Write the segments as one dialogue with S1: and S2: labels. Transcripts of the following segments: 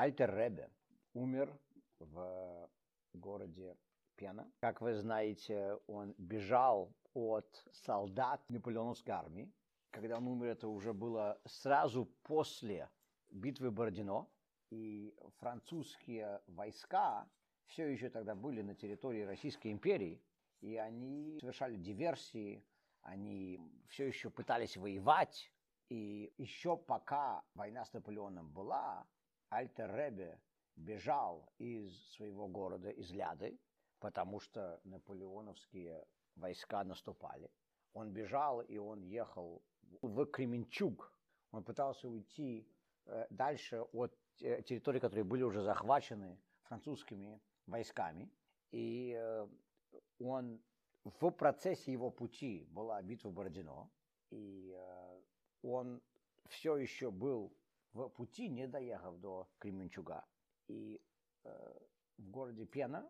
S1: Альтер Ребе умер в городе Пена. Как вы знаете, он бежал от солдат наполеоновской армии. Когда он умер, это уже было сразу после битвы Бородино. И французские войска все еще тогда были на территории Российской империи. И они совершали диверсии, они все еще пытались воевать. И еще пока война с Наполеоном была, Альтер Ребе бежал из своего города, из Ляды, потому что наполеоновские войска наступали. Он бежал, и он ехал в Кременчуг. Он пытался уйти э, дальше от э, территорий, которые были уже захвачены французскими войсками. И э, он в процессе его пути была битва Бородино, и он все еще был в пути, не доехав до Кременчуга. И в городе Пена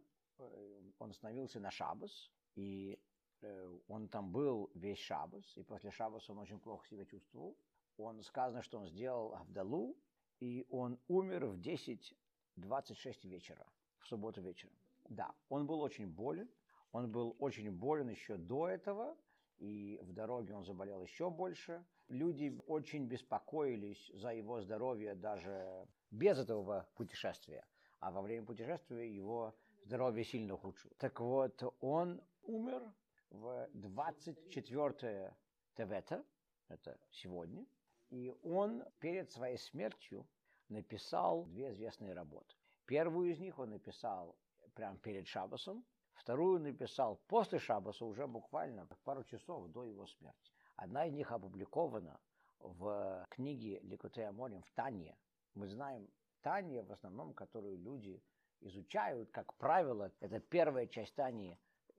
S1: он остановился на Шабас, и Э, он там был весь шабас, и после шабаса он очень плохо себя чувствовал. Он сказано, что он сделал Авдалу, и он умер в 10.26 вечера, в субботу вечером. Да, он был очень болен, он был очень болен еще до этого, и в дороге он заболел еще больше. Люди очень беспокоились за его здоровье даже без этого путешествия, а во время путешествия его здоровье сильно ухудшилось. Так вот, он умер в 24 Тевета, это сегодня, и он перед своей смертью написал две известные работы. Первую из них он написал прямо перед Шабасом, вторую написал после Шабаса, уже буквально пару часов до его смерти. Одна из них опубликована в книге Ликутея Морем в Тане. Мы знаем Тане в основном, которую люди изучают, как правило, это первая часть Тани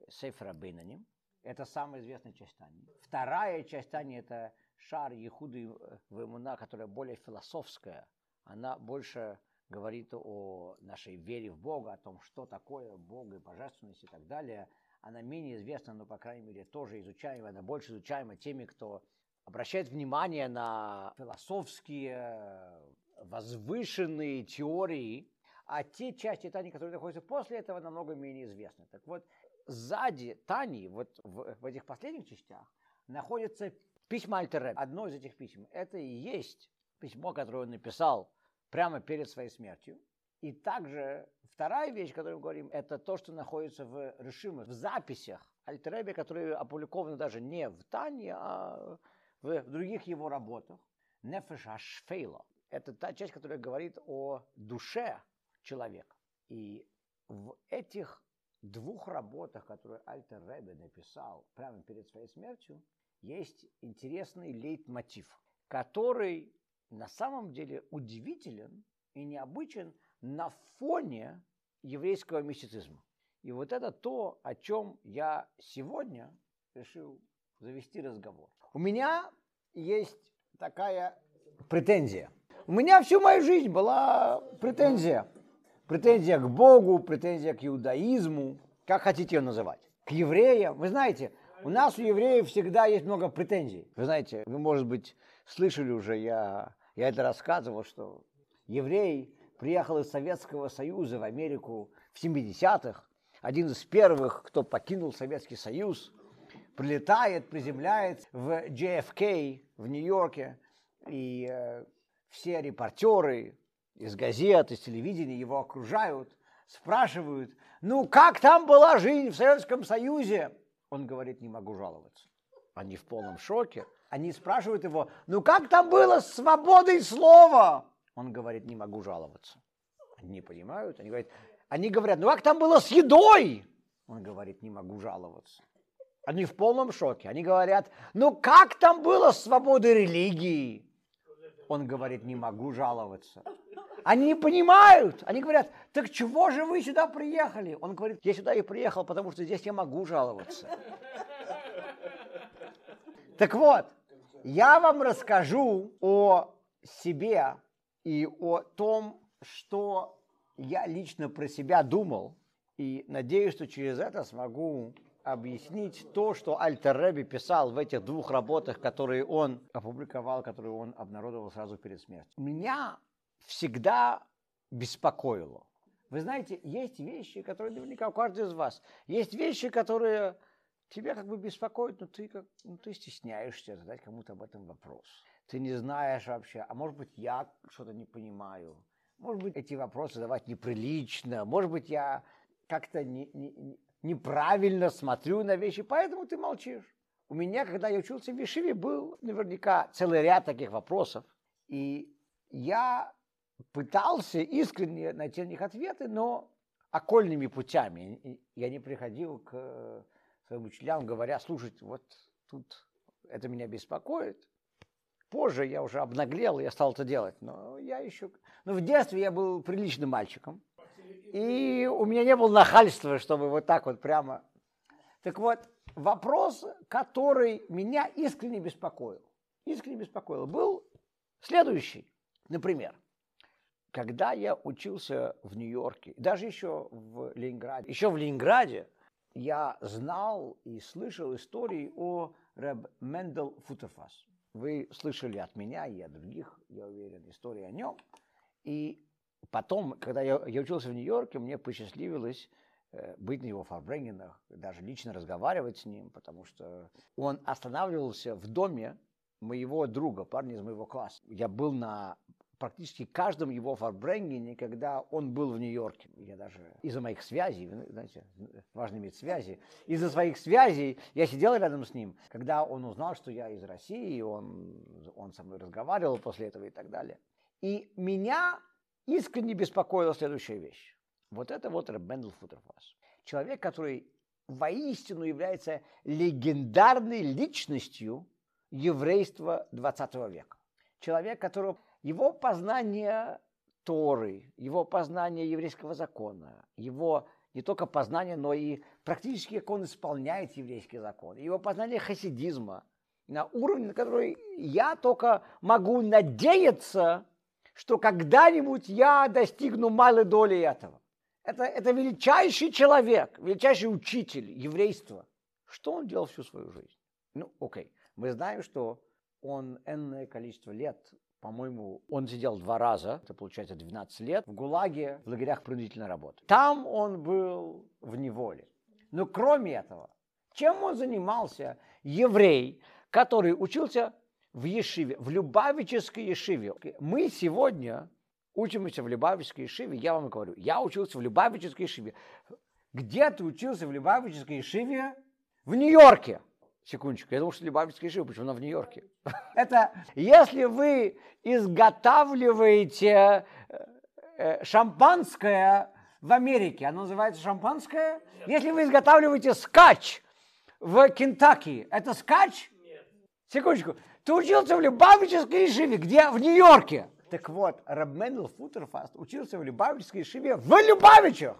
S1: Сейфра Бейнаним, это самая известная часть Тани. Вторая часть Тани – это шар Ехуды Вемуна, которая более философская. Она больше говорит о нашей вере в Бога, о том, что такое Бог и божественность и так далее. Она менее известна, но, по крайней мере, тоже изучаема. Она больше изучаема теми, кто обращает внимание на философские, возвышенные теории, а те части Тани, которые находятся после этого, намного менее известны. Так вот, сзади Тани, вот в, в этих последних частях, находится письма Альтереб. Одно из этих писем, это и есть письмо, которое он написал прямо перед своей смертью. И также вторая вещь, о которой мы говорим, это то, что находится в решимых, в записях Альтеребе, которые опубликованы даже не в Тане, а в других его работах. Нефеш Ашфейла. Это та часть, которая говорит о душе человека. И в этих двух работах, которые Альтер Ребе написал прямо перед своей смертью, есть интересный лейтмотив, который на самом деле удивителен и необычен на фоне еврейского мистицизма. И вот это то, о чем я сегодня решил завести разговор. У меня есть такая претензия. У меня всю мою жизнь была претензия Претензия к Богу, претензия к иудаизму, как хотите ее называть. К евреям. Вы знаете, у нас у евреев всегда есть много претензий. Вы знаете, вы, может быть, слышали уже, я, я это рассказывал, что еврей приехал из Советского Союза в Америку в 70-х, один из первых, кто покинул Советский Союз, прилетает, приземляется в JFK в Нью-Йорке, и э, все репортеры, из газет, из телевидения его окружают, спрашивают, ну как там была жизнь в Советском Союзе? Он говорит, не могу жаловаться. Они в полном шоке. Они спрашивают его, ну как там было с свободой слова? Он говорит, не могу жаловаться. Они понимают, они говорят, они говорят, ну как там было с едой? Он говорит, не могу жаловаться. Они в полном шоке. Они говорят, ну как там было с свободой религии? Он говорит, не могу жаловаться. Они не понимают. Они говорят, так чего же вы сюда приехали? Он говорит, я сюда и приехал, потому что здесь я могу жаловаться. Так вот, я вам расскажу о себе и о том, что я лично про себя думал, и надеюсь, что через это смогу объяснить то, что Альтер Рэби писал в этих двух работах, которые он опубликовал, которые он обнародовал сразу перед смертью. Меня всегда беспокоило? Вы знаете, есть вещи, которые наверняка у каждого из вас. Есть вещи, которые тебя как бы беспокоят, но ты, как, ну, ты стесняешься задать кому-то об этом вопрос. Ты не знаешь вообще, а может быть я что-то не понимаю. Может быть эти вопросы задавать неприлично. Может быть я как-то не, не, неправильно смотрю на вещи, поэтому ты молчишь. У меня, когда я учился в Вишиве, был наверняка целый ряд таких вопросов. И я пытался искренне найти на них ответы, но окольными путями. Я не приходил к своим учителям, говоря, слушайте, вот тут это меня беспокоит. Позже я уже обнаглел, я стал это делать. Но я еще... Но в детстве я был приличным мальчиком. И у меня не было нахальства, чтобы вот так вот прямо... Так вот, вопрос, который меня искренне беспокоил, искренне беспокоил, был следующий. Например, когда я учился в Нью-Йорке, даже еще в Ленинграде, еще в Ленинграде я знал и слышал истории о Рэб Мендел Футерфас. Вы слышали от меня и от других, я уверен, истории о нем. И потом, когда я, я учился в Нью-Йорке, мне посчастливилось э, быть на его фарбренингах, даже лично разговаривать с ним, потому что он останавливался в доме моего друга, парня из моего класса. Я был на практически каждом его фарбренине, когда он был в Нью-Йорке. Я даже из-за моих связей, знаете, важно иметь связи, из-за своих связей я сидел рядом с ним, когда он узнал, что я из России, он, он со мной разговаривал после этого и так далее. И меня искренне беспокоила следующая вещь. Вот это вот Ребендл Футерфас. Человек, который воистину является легендарной личностью еврейства 20 века. Человек, которого его познание Торы, его познание еврейского закона, его не только познание, но и практически как он исполняет еврейский закон, его познание хасидизма на уровне, на который я только могу надеяться, что когда-нибудь я достигну малой доли этого. Это, это величайший человек, величайший учитель еврейства. Что он делал всю свою жизнь? Ну, окей, мы знаем, что он энное количество лет по-моему, он сидел два раза, это получается 12 лет, в ГУЛАГе, в лагерях принудительной работы. Там он был в неволе. Но кроме этого, чем он занимался? Еврей, который учился в Ешиве, в Любавической Ешиве. Мы сегодня учимся в Любавической Ешиве, я вам говорю, я учился в Любавической Ешиве. Где ты учился в Любавической Ешиве? В Нью-Йорке. Секундочку, я думал, что Любавичская жива, почему она в Нью-Йорке? Это если вы изготавливаете э, э, шампанское в Америке, оно называется шампанское? Нет. Если вы изготавливаете скач в Кентаки, это скач? Нет. Секундочку. Ты учился в Любавической Ишиве, где? В Нью-Йорке. Так вот, Рабменл Футерфаст учился в Любавической Ишиве в Любавичах.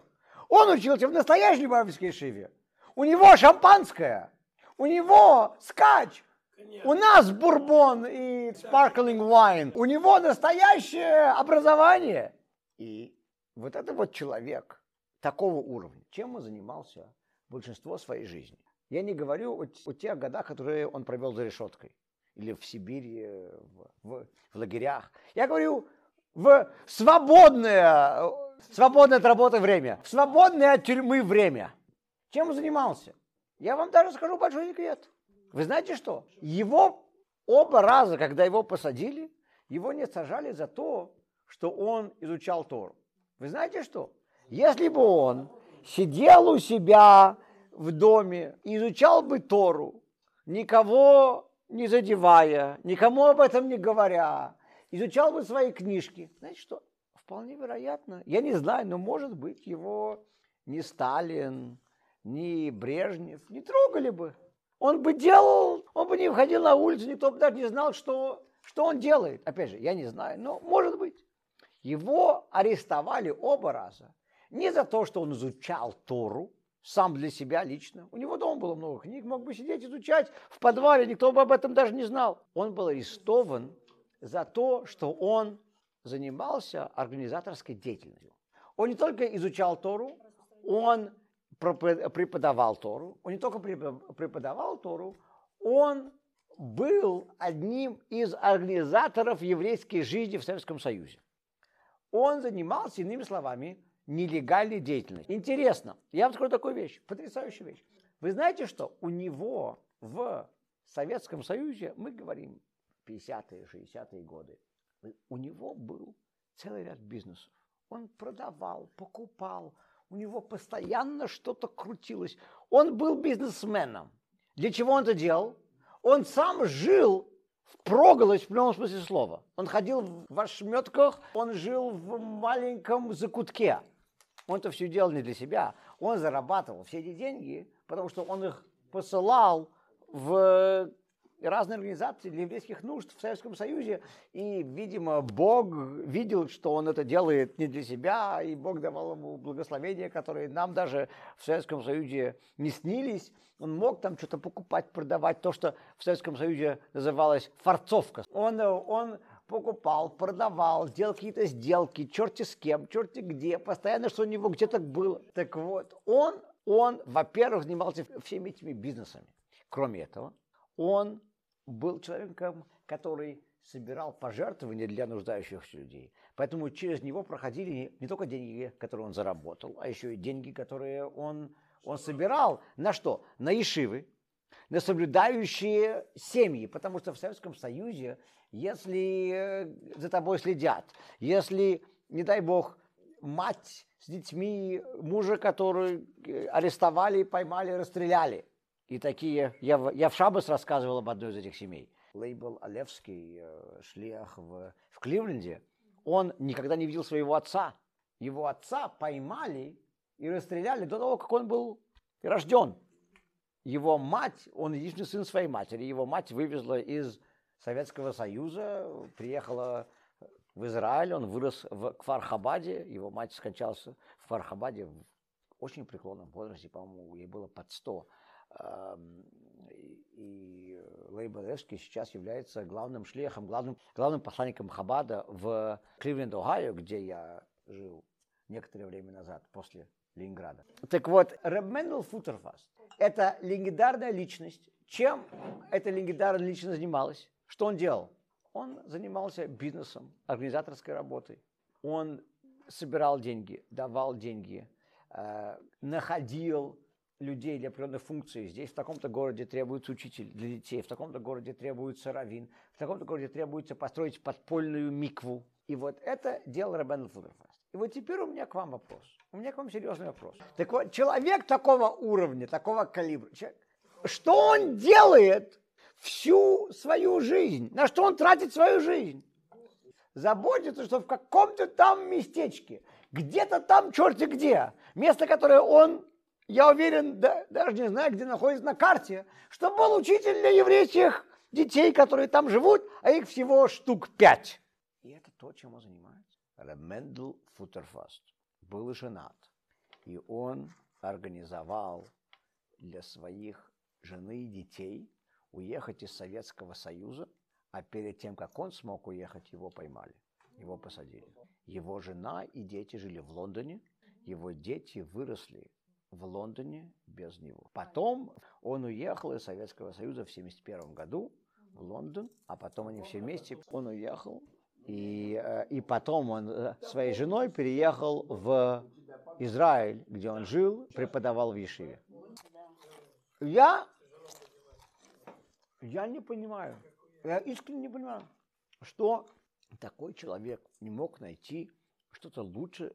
S1: Он учился в настоящей Любавической Ишиве. У него шампанское. У него скач. У нас бурбон и sparkling wine. У него настоящее образование. И вот это вот человек такого уровня, чем он занимался большинство своей жизни. Я не говорю о, о тех годах, которые он провел за решеткой. Или в Сибири, в, в, в лагерях. Я говорю в свободное, свободное от работы время, в свободное от тюрьмы время. Чем он занимался? Я вам даже скажу большой секрет. Вы знаете что? Его оба раза, когда его посадили, его не сажали за то, что он изучал Тору. Вы знаете что? Если бы он сидел у себя в доме и изучал бы Тору, никого не задевая, никому об этом не говоря, изучал бы свои книжки, знаете что? Вполне вероятно, я не знаю, но может быть его не Сталин, ни Брежнев не трогали бы. Он бы делал, он бы не выходил на улицу, никто бы даже не знал, что, что он делает. Опять же, я не знаю, но может быть. Его арестовали оба раза. Не за то, что он изучал Тору, сам для себя лично. У него дома было много книг, мог бы сидеть изучать в подвале, никто бы об этом даже не знал. Он был арестован за то, что он занимался организаторской деятельностью. Он не только изучал Тору, он преподавал Тору, он не только преподавал Тору, он был одним из организаторов еврейской жизни в Советском Союзе. Он занимался, иными словами, нелегальной деятельностью. Интересно, я вам скажу такую вещь, потрясающую вещь. Вы знаете, что у него в Советском Союзе, мы говорим 50-е, 60-е годы, у него был целый ряд бизнесов. Он продавал, покупал, у него постоянно что-то крутилось. Он был бизнесменом. Для чего он это делал? Он сам жил впроголодь в прямом смысле слова. Он ходил в ошметках, он жил в маленьком закутке. Он это все делал не для себя. Он зарабатывал все эти деньги, потому что он их посылал в разные организации для еврейских нужд в Советском Союзе. И, видимо, Бог видел, что он это делает не для себя, и Бог давал ему благословения, которые нам даже в Советском Союзе не снились. Он мог там что-то покупать, продавать, то, что в Советском Союзе называлось фарцовка. Он, он покупал, продавал, делал какие-то сделки, черти с кем, черти где, постоянно что у него где-то было. Так вот, он, он, во-первых, занимался всеми этими бизнесами. Кроме этого, он был человеком, который собирал пожертвования для нуждающихся людей. Поэтому через него проходили не только деньги, которые он заработал, а еще и деньги, которые он, он собирал. На что? На ешивы, на соблюдающие семьи. Потому что в Советском Союзе, если э, за тобой следят, если, не дай бог, мать с детьми мужа, который э, арестовали, поймали, расстреляли – и такие, я, я в Шабас рассказывал об одной из этих семей. Лейбл Алевский, э, шлях в, в Кливленде, он никогда не видел своего отца. Его отца поймали и расстреляли до того, как он был рожден. Его мать, он единственный сын своей матери, его мать вывезла из Советского Союза, приехала в Израиль, он вырос в Кфархабаде, его мать скончалась в Кфархабаде в очень преклонном возрасте, по-моему, ей было под 100 и Лейбл Эвский сейчас является главным шлехом, главным, главным посланником Хабада в Кливленд, Огайо, где я жил некоторое время назад, после Ленинграда. Так вот, Рэб Мендел Футерфаст – это легендарная личность. Чем эта легендарная личность занималась? Что он делал? Он занимался бизнесом, организаторской работой. Он собирал деньги, давал деньги, э, находил людей для определенных функций. Здесь в таком-то городе требуется учитель для детей, в таком-то городе требуется раввин, в таком-то городе требуется построить подпольную микву. И вот это дело Рабен Фудерфаст. И вот теперь у меня к вам вопрос. У меня к вам серьезный вопрос. Так вот, человек такого уровня, такого калибра, человек, что он делает всю свою жизнь? На что он тратит свою жизнь? Заботится, что в каком-то там местечке, где-то там черти где, место, которое он я уверен, да, даже не знаю, где находится на карте, что был учитель для еврейских детей, которые там живут, а их всего штук пять. И это то, чем он занимается. Мендел Футерфаст был женат, и он организовал для своих жены и детей уехать из Советского Союза, а перед тем, как он смог уехать, его поймали, его посадили. Его жена и дети жили в Лондоне, его дети выросли в Лондоне без него. Потом он уехал из Советского Союза в 1971 году в Лондон, а потом они все вместе, он уехал, и, э, и потом он э, своей женой переехал в Израиль, где он жил, преподавал в Ешиве. Я, я не понимаю, я искренне не понимаю, что такой человек не мог найти что-то лучше,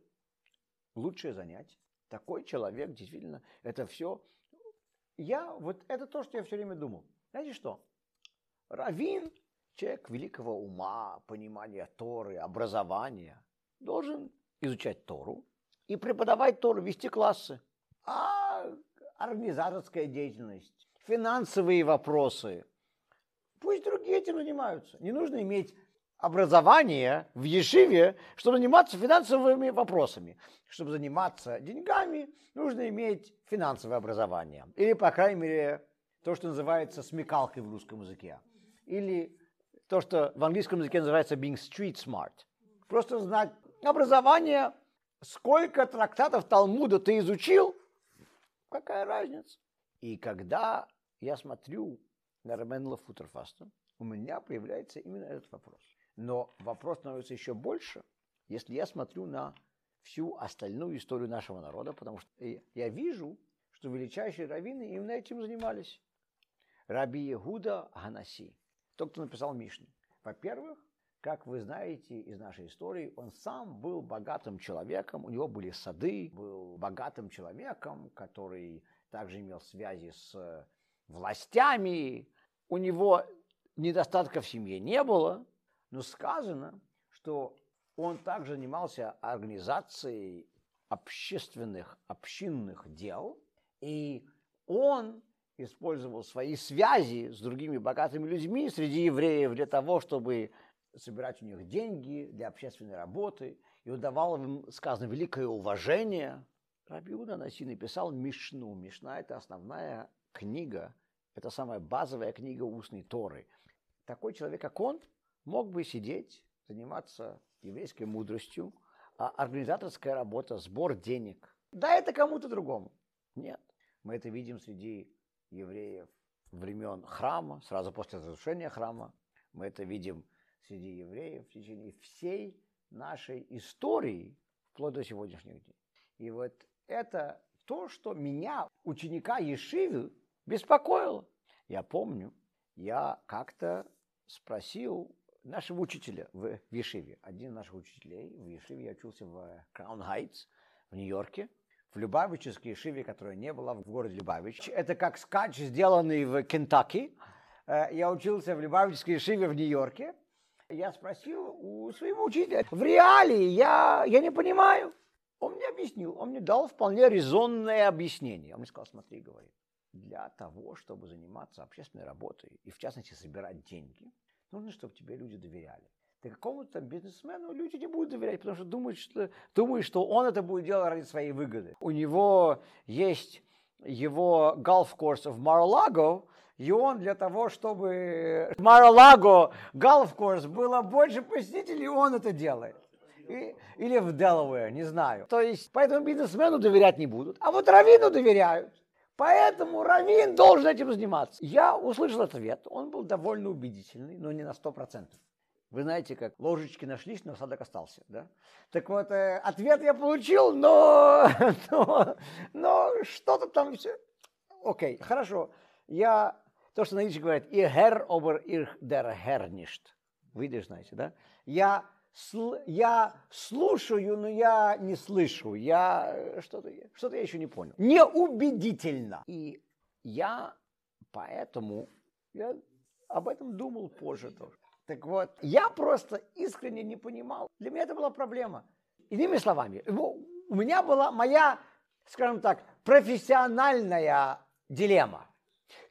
S1: лучшее занятие, такой человек, действительно, это все. Я, вот это то, что я все время думал. Знаете что? Равин, человек великого ума, понимания Торы, образования, должен изучать Тору и преподавать Тору, вести классы. А организаторская деятельность, финансовые вопросы, пусть другие этим занимаются. Не нужно иметь образование в Ешиве, чтобы заниматься финансовыми вопросами. Чтобы заниматься деньгами, нужно иметь финансовое образование. Или, по крайней мере, то, что называется смекалкой в русском языке. Или то, что в английском языке называется being street smart. Просто знать образование, сколько трактатов Талмуда ты изучил, какая разница. И когда я смотрю на Раменла Футерфаста, у меня появляется именно этот вопрос. Но вопрос становится еще больше, если я смотрю на всю остальную историю нашего народа, потому что я вижу, что величайшие раввины именно этим занимались. Раби Иуда Ганаси, тот, кто написал Мишну. Во-первых, как вы знаете из нашей истории, он сам был богатым человеком, у него были сады, был богатым человеком, который также имел связи с властями, у него недостатка в семье не было, но сказано, что он также занимался организацией общественных, общинных дел, и он использовал свои связи с другими богатыми людьми среди евреев для того, чтобы собирать у них деньги для общественной работы, и он давал им, сказано, великое уважение. Раби Иуда Наси написал Мишну. Мишна – это основная книга, это самая базовая книга устной Торы. Такой человек, как он, мог бы сидеть, заниматься еврейской мудростью, а организаторская работа, сбор денег. Да, это кому-то другому. Нет. Мы это видим среди евреев времен храма, сразу после разрушения храма. Мы это видим среди евреев в течение всей нашей истории, вплоть до сегодняшних дней. И вот это то, что меня, ученика Ешивы, беспокоило. Я помню, я как-то спросил нашего учителя в Ешиве, один из наших учителей в Ешиве, я учился в Краун Хайтс в Нью-Йорке, в Любавической Ешиве, которая не была в городе Любавич. Это как скач, сделанный в Кентаки. Э, я учился в Любавической Ешиве в Нью-Йорке. Я спросил у своего учителя, в реалии я, я не понимаю. Он мне объяснил, он мне дал вполне резонное объяснение. Он мне сказал, смотри, говорит, для того, чтобы заниматься общественной работой и, в частности, собирать деньги, нужно, чтобы тебе люди доверяли. Ты какому-то бизнесмену люди не будут доверять, потому что думают, что, думают, что он это будет делать ради своей выгоды. У него есть его гольф-курс в Мар-Лаго, и он для того, чтобы Мар-Лаго гольф-курс было больше посетителей, он это делает. И, или в Делавэр, не знаю. То есть, поэтому бизнесмену доверять не будут, а вот Равину доверяют. Поэтому Равин должен этим заниматься. Я услышал ответ, он был довольно убедительный, но не на сто процентов. Вы знаете, как ложечки нашлись, но осадок остался, да? Так вот, э, ответ я получил, но, но, но что-то там все. Окей, хорошо. Я, то, что на иврите говорят, Herr over ihr der Herr nicht. Вы знаете, да? Я я слушаю, но я не слышу. Я э, что-то что я еще не понял. Неубедительно. И я поэтому я об этом думал позже тоже. Так вот, я просто искренне не понимал. Для меня это была проблема. Иными словами, у меня была моя, скажем так, профессиональная дилемма.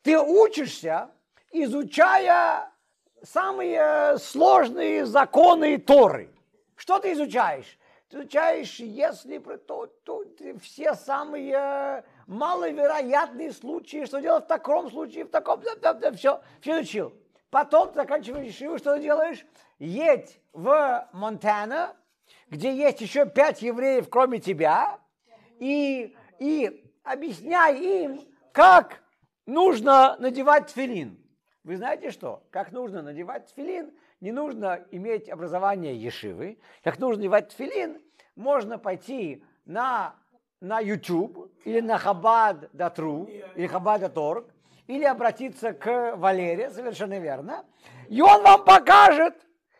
S1: Ты учишься, изучая самые сложные законы Торы. Что ты изучаешь? Ты изучаешь, если то, то, все самые маловероятные случаи, что делать в таком случае, в таком, да, да, да, все, все изучил. Потом заканчиваешь шиву, что ты делаешь? Едь в Монтана, где есть еще пять евреев, кроме тебя, и, и объясняй им, как нужно надевать тфилин. Вы знаете что? Как нужно надевать тфилин, не нужно иметь образование ешивы. Как нужно надевать тфилин, можно пойти на, на YouTube или на Хабад Датру или Хабад Датор, или обратиться к Валере, совершенно верно, и он вам покажет,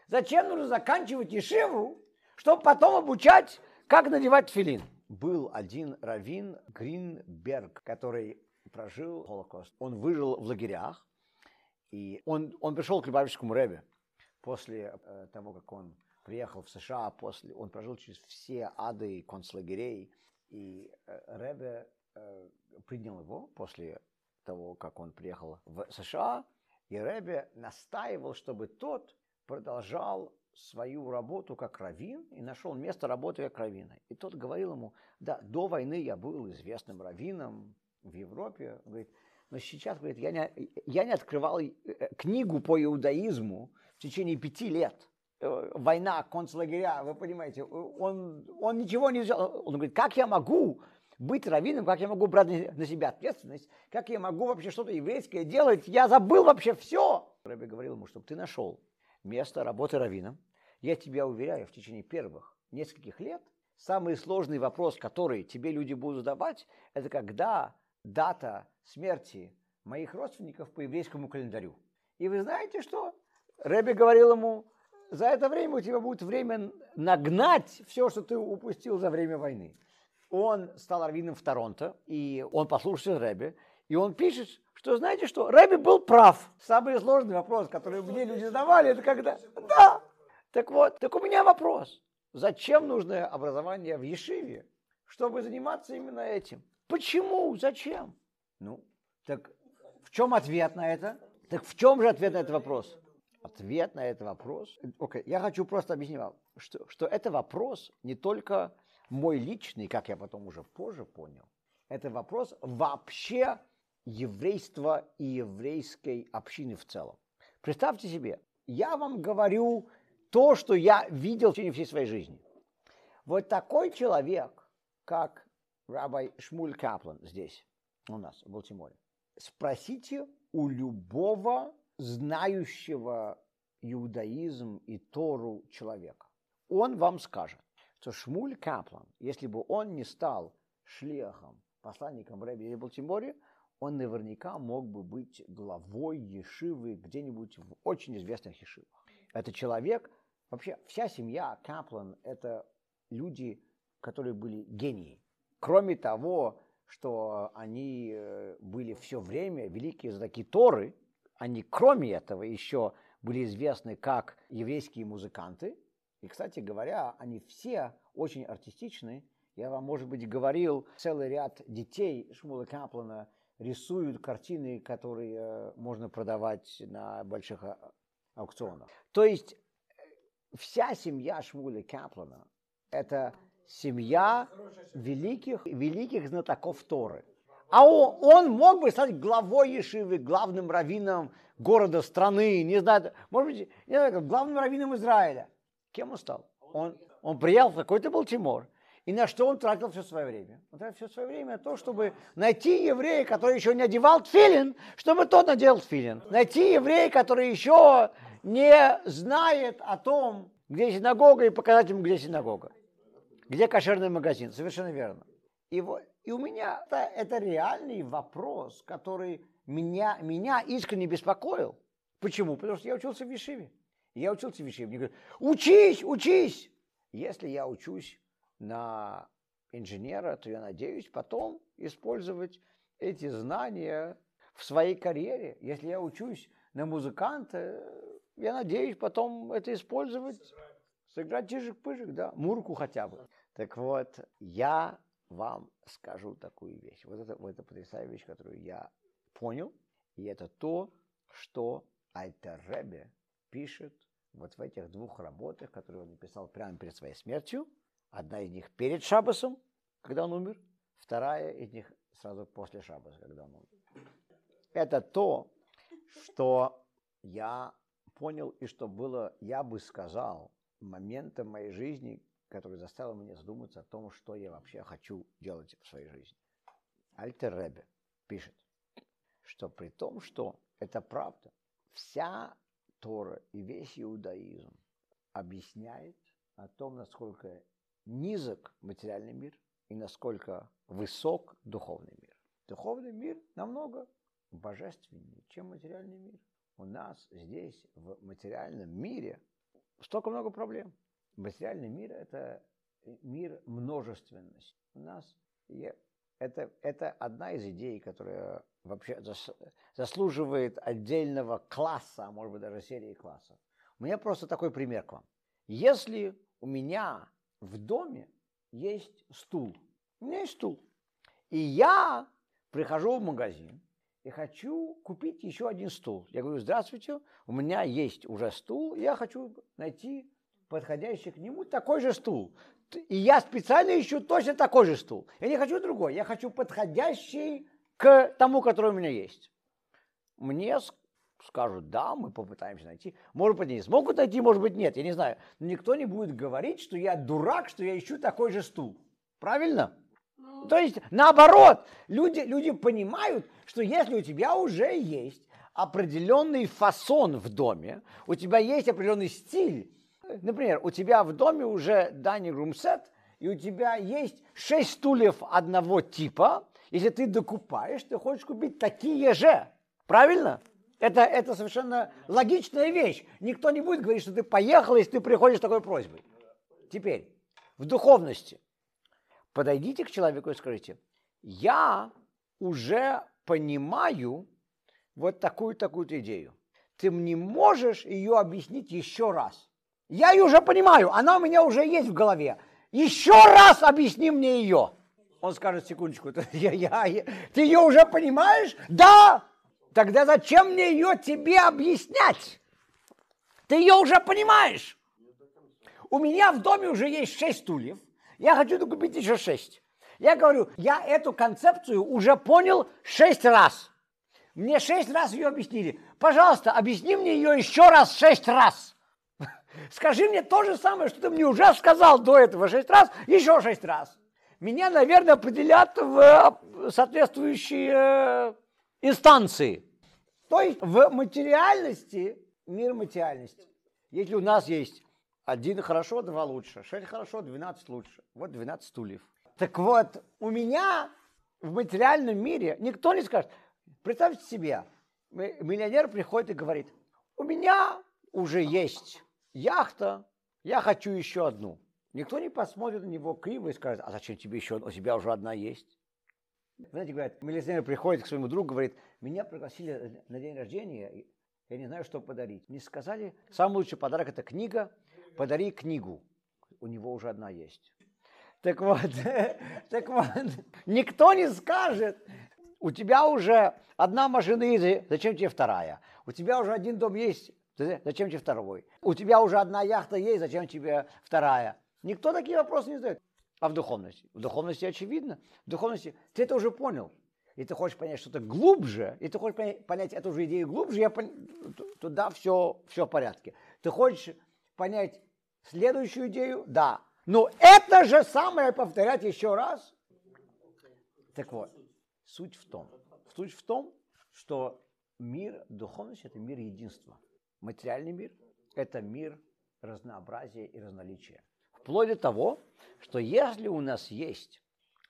S1: зачем нужно заканчивать ешиву, чтобы потом обучать, как надевать филин. Был один раввин Гринберг, который прожил Холокост. Он выжил в лагерях, и он, он пришел к Любавическому Рэбе после э, того, как он приехал в США, после, он прожил через все ады концлагерей, и э, Рэбе э, принял его после того, как он приехал в США, и Рэбе настаивал, чтобы тот продолжал свою работу как раввин и нашел место работы как раввина. И тот говорил ему, да, до войны я был известным раввином в Европе. Он говорит, но сейчас, говорит, я не, я не открывал э, книгу по иудаизму в течение пяти лет. Э, война, концлагеря, вы понимаете, он, он ничего не взял. Он говорит, как я могу быть раввином, как я могу брать на себя ответственность, как я могу вообще что-то еврейское делать, я забыл вообще все. Рэбби говорил ему, чтобы ты нашел место работы раввином. Я тебя уверяю, в течение первых нескольких лет самый сложный вопрос, который тебе люди будут задавать, это когда дата смерти моих родственников по еврейскому календарю. И вы знаете что? Рэби говорил ему, за это время у тебя будет время нагнать все, что ты упустил за время войны. Он стал раввином в Торонто, и он послушался Рэби, и он пишет, что знаете что, Рэби был прав. Самый сложный вопрос, который мне люди задавали, это когда... Да! Так вот, так у меня вопрос. Зачем нужно образование в Ешиве, чтобы заниматься именно этим? Почему? Зачем? Ну, так в чем ответ на это? Так в чем же ответ на этот вопрос? Ответ на этот вопрос. Окей, okay. я хочу просто объяснить вам, что, что это вопрос не только мой личный, как я потом уже позже понял, это вопрос вообще еврейства и еврейской общины в целом. Представьте себе, я вам говорю то, что я видел в течение всей своей жизни. Вот такой человек, как рабай Шмуль Каплан здесь, у нас, в Балтиморе, спросите у любого знающего иудаизм и Тору человека. Он вам скажет, что Шмуль Каплан, если бы он не стал шлехом, посланником Рэби в Балтиморе, он наверняка мог бы быть главой Ешивы где-нибудь в очень известных Ешивах. Это человек, вообще вся семья Каплан – это люди, которые были гении. Кроме того, что они э, были все время великие знаки Торы, они, кроме этого, еще были известны как еврейские музыканты. И, кстати говоря, они все очень артистичны. Я вам, может быть, говорил, целый ряд детей Шмула Каплана рисуют картины, которые э, можно продавать на больших а, аукционах. То есть э, вся семья Шмуля Каплана – это семья великих, великих знатоков Торы. А он, он мог бы стать главой Ешивы, главным раввином города, страны, не знаю, может быть, не знаю, главным раввином Израиля. Кем он стал? Он, он приехал в какой-то Балтимор, и на что он тратил все свое время? Он тратил все свое время на то, чтобы найти еврея, который еще не одевал тфилин, чтобы тот надел тфилин. Найти еврея, который еще не знает о том, где синагога, и показать ему, где синагога. Где кошерный магазин? Совершенно верно. И, вот, и у меня это, это реальный вопрос, который меня, меня искренне беспокоил. Почему? Потому что я учился в Вишиве. Я учился в Вишиве. Мне говорят, учись, учись. Если я учусь на инженера, то я надеюсь потом использовать эти знания в своей карьере. Если я учусь на музыканта, я надеюсь потом это использовать, сыграть чижик-пыжик, да, мурку хотя бы. Так вот, я вам скажу такую вещь. Вот это, вот это потрясающая вещь, которую я понял, и это то, что Альтер пишет вот в этих двух работах, которые он написал прямо перед своей смертью. Одна из них перед Шабасом, когда он умер, вторая из них сразу после Шабаса, когда он умер. Это то, что я понял и что было, я бы сказал, моментом моей жизни, который заставил меня задуматься о том, что я вообще хочу делать в своей жизни. Альтер Ребе пишет, что при том, что это правда, вся Тора и весь иудаизм объясняет о том, насколько низок материальный мир и насколько высок духовный мир. Духовный мир намного божественнее, чем материальный мир. У нас здесь, в материальном мире, столько много проблем. Материальный мир – это мир множественности. У нас это, это одна из идей, которая вообще заслуживает отдельного класса, а может быть даже серии классов. У меня просто такой пример к вам. Если у меня в доме есть стул, у меня есть стул, и я прихожу в магазин и хочу купить еще один стул. Я говорю, здравствуйте, у меня есть уже стул, я хочу найти подходящий к нему такой же стул. И я специально ищу точно такой же стул. Я не хочу другой, я хочу подходящий к тому, который у меня есть. Мне скажут, да, мы попытаемся найти. Может быть, они смогут найти, может быть, нет, я не знаю. Но никто не будет говорить, что я дурак, что я ищу такой же стул. Правильно? То есть, наоборот, люди, люди понимают, что если у тебя уже есть определенный фасон в доме, у тебя есть определенный стиль, Например, у тебя в доме уже dining room set, и у тебя есть шесть стульев одного типа. Если ты докупаешь, ты хочешь купить такие же. Правильно? Это, это совершенно логичная вещь. Никто не будет говорить, что ты поехал, если ты приходишь с такой просьбой. Теперь, в духовности. Подойдите к человеку и скажите, я уже понимаю вот такую-такую идею. Ты мне можешь ее объяснить еще раз. Я ее уже понимаю, она у меня уже есть в голове. Еще раз объясни мне ее. Он скажет, секундочку, я, я, я, ты ее уже понимаешь? Да! Тогда зачем мне ее тебе объяснять? Ты ее уже понимаешь. У меня в доме уже есть шесть стульев. Я хочу купить еще шесть. Я говорю, я эту концепцию уже понял шесть раз. Мне шесть раз ее объяснили. Пожалуйста, объясни мне ее еще раз шесть раз. Скажи мне то же самое, что ты мне уже сказал до этого шесть раз, еще шесть раз. Меня, наверное, определят в э, соответствующие э, инстанции. То есть в материальности, мир материальности. Если у нас есть один хорошо, два лучше, шесть хорошо, двенадцать лучше. Вот двенадцать стульев. Так вот, у меня в материальном мире никто не скажет. Представьте себе, миллионер приходит и говорит, у меня уже есть яхта, я хочу еще одну. Никто не посмотрит на него криво и скажет, а зачем тебе еще, у тебя уже одна есть. Знаете, говорят, милиционер приходит к своему другу, говорит, меня пригласили на день рождения, я не знаю, что подарить. Мне сказали, самый лучший подарок это книга, подари книгу. У него уже одна есть. Так вот, так вот, никто не скажет, у тебя уже одна машина есть, зачем тебе вторая? У тебя уже один дом есть, зачем тебе второй? У тебя уже одна яхта есть, зачем тебе вторая? Никто такие вопросы не задает. А в духовности? В духовности очевидно. В духовности ты это уже понял. И ты хочешь понять что-то глубже, и ты хочешь понять, эту же идею глубже, я пон... туда все, все в порядке. Ты хочешь понять следующую идею? Да. Но это же самое повторять еще раз. Так вот, суть в том, суть в том, что мир духовности – это мир единства. Материальный мир – это мир разнообразия и разноличия. Вплоть до того, что если у нас есть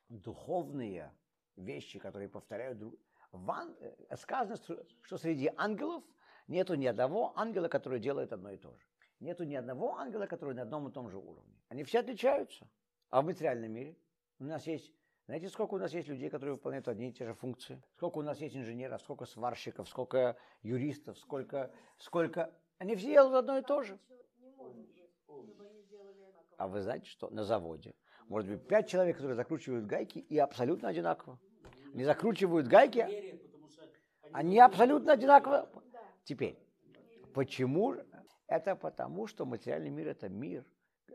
S1: духовные вещи, которые повторяют друг Ван, э, сказано, что среди ангелов нету ни одного ангела, который делает одно и то же. Нету ни одного ангела, который на одном и том же уровне. Они все отличаются. А в материальном мире у нас есть знаете, сколько у нас есть людей, которые выполняют одни и те же функции? Сколько у нас есть инженеров, сколько сварщиков, сколько юристов, сколько... сколько... Они все делают одно и то же. А вы знаете, что на заводе может быть пять человек, которые закручивают гайки и абсолютно одинаково. Они закручивают гайки, они абсолютно одинаково. Теперь, почему? Это потому, что материальный мир – это мир,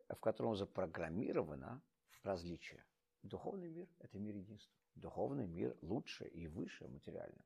S1: в котором запрограммировано различие. Духовный мир – это мир единства. Духовный мир лучше и выше материального.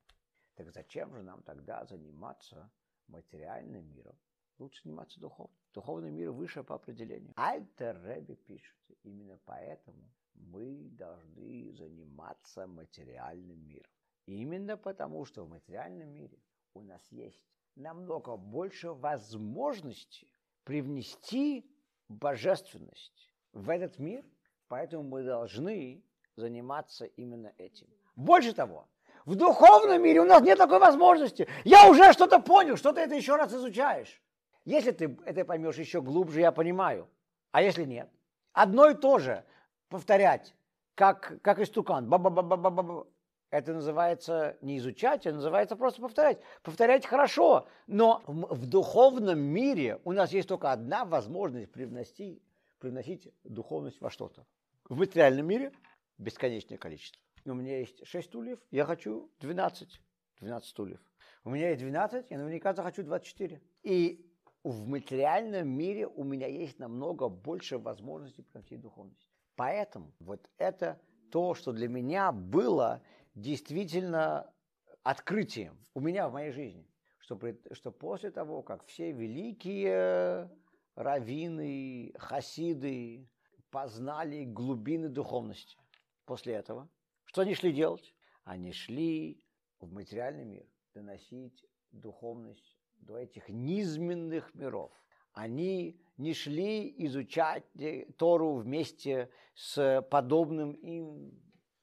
S1: Так зачем же нам тогда заниматься материальным миром, лучше заниматься духовным. Духовный мир выше по определению. Альтер Рэби пишет, именно поэтому мы должны заниматься материальным миром. Именно потому, что в материальном мире у нас есть намного больше возможностей привнести божественность в этот мир, поэтому мы должны заниматься именно этим. Больше того, в духовном мире у нас нет такой возможности. Я уже что-то понял, что ты это еще раз изучаешь. Если ты это поймешь еще глубже, я понимаю. А если нет? Одно и то же повторять, как, как истукан. Ба -ба -ба -ба -ба -ба. Это называется не изучать, это называется просто повторять. Повторять хорошо, но в, духовном мире у нас есть только одна возможность привносить, привносить духовность во что-то. В материальном мире бесконечное количество. У меня есть 6 стульев, я хочу 12. 12 стульев. У меня есть 12, я наверняка захочу 24. И в материальном мире у меня есть намного больше возможностей пройти духовность. Поэтому вот это то, что для меня было действительно открытием у меня в моей жизни. Что, что после того, как все великие раввины, хасиды познали глубины духовности, после этого, что они шли делать? Они шли в материальный мир доносить духовность до этих низменных миров. Они не шли изучать Тору вместе с подобным им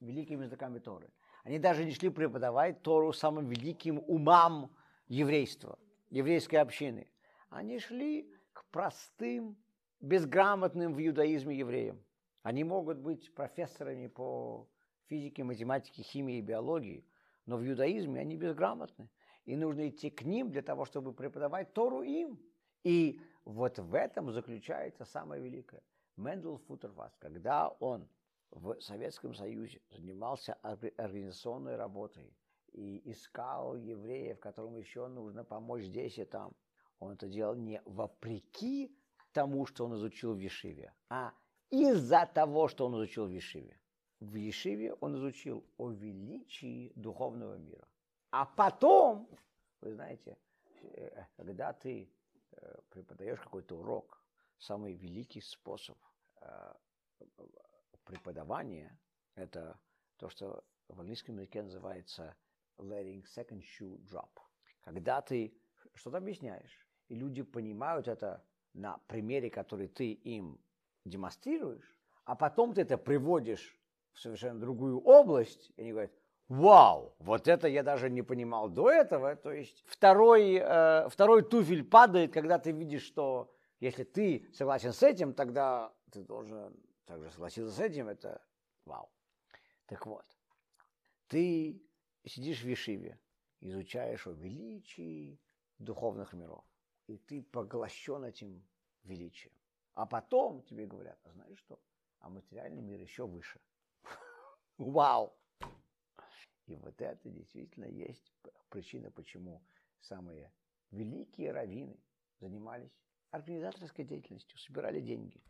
S1: великими языками Торы. Они даже не шли преподавать Тору самым великим умам еврейства, еврейской общины. Они шли к простым, безграмотным в иудаизме евреям. Они могут быть профессорами по физике, математике, химии и биологии, но в иудаизме они безграмотны. И нужно идти к ним для того, чтобы преподавать Тору им. И вот в этом заключается самое великое. Мендел Футерфас, когда он в Советском Союзе занимался организационной работой и искал евреев, которым еще нужно помочь здесь и там, он это делал не вопреки тому, что он изучил в Ешиве, а из-за того, что он изучил в Ешиве. В Ешиве он изучил о величии духовного мира. А потом, вы знаете, э, когда ты э, преподаешь какой-то урок, самый великий способ преподавания – это то, что в английском языке называется letting second shoe drop. Когда ты что-то объясняешь, и люди понимают это на примере, который ты им демонстрируешь, а потом ты это приводишь в совершенно другую область, и они говорят, вау, вот это я даже не понимал до этого. То есть второй, э, второй туфель падает, когда ты видишь, что если ты согласен с этим, тогда ты должен также согласиться с этим, это вау. Так вот, ты сидишь в Вишиве, изучаешь о величии духовных миров, и ты поглощен этим величием. А потом тебе говорят, а знаешь что? А материальный мир еще выше. Вау! И вот это действительно есть причина, почему самые великие раввины занимались организаторской деятельностью, собирали деньги.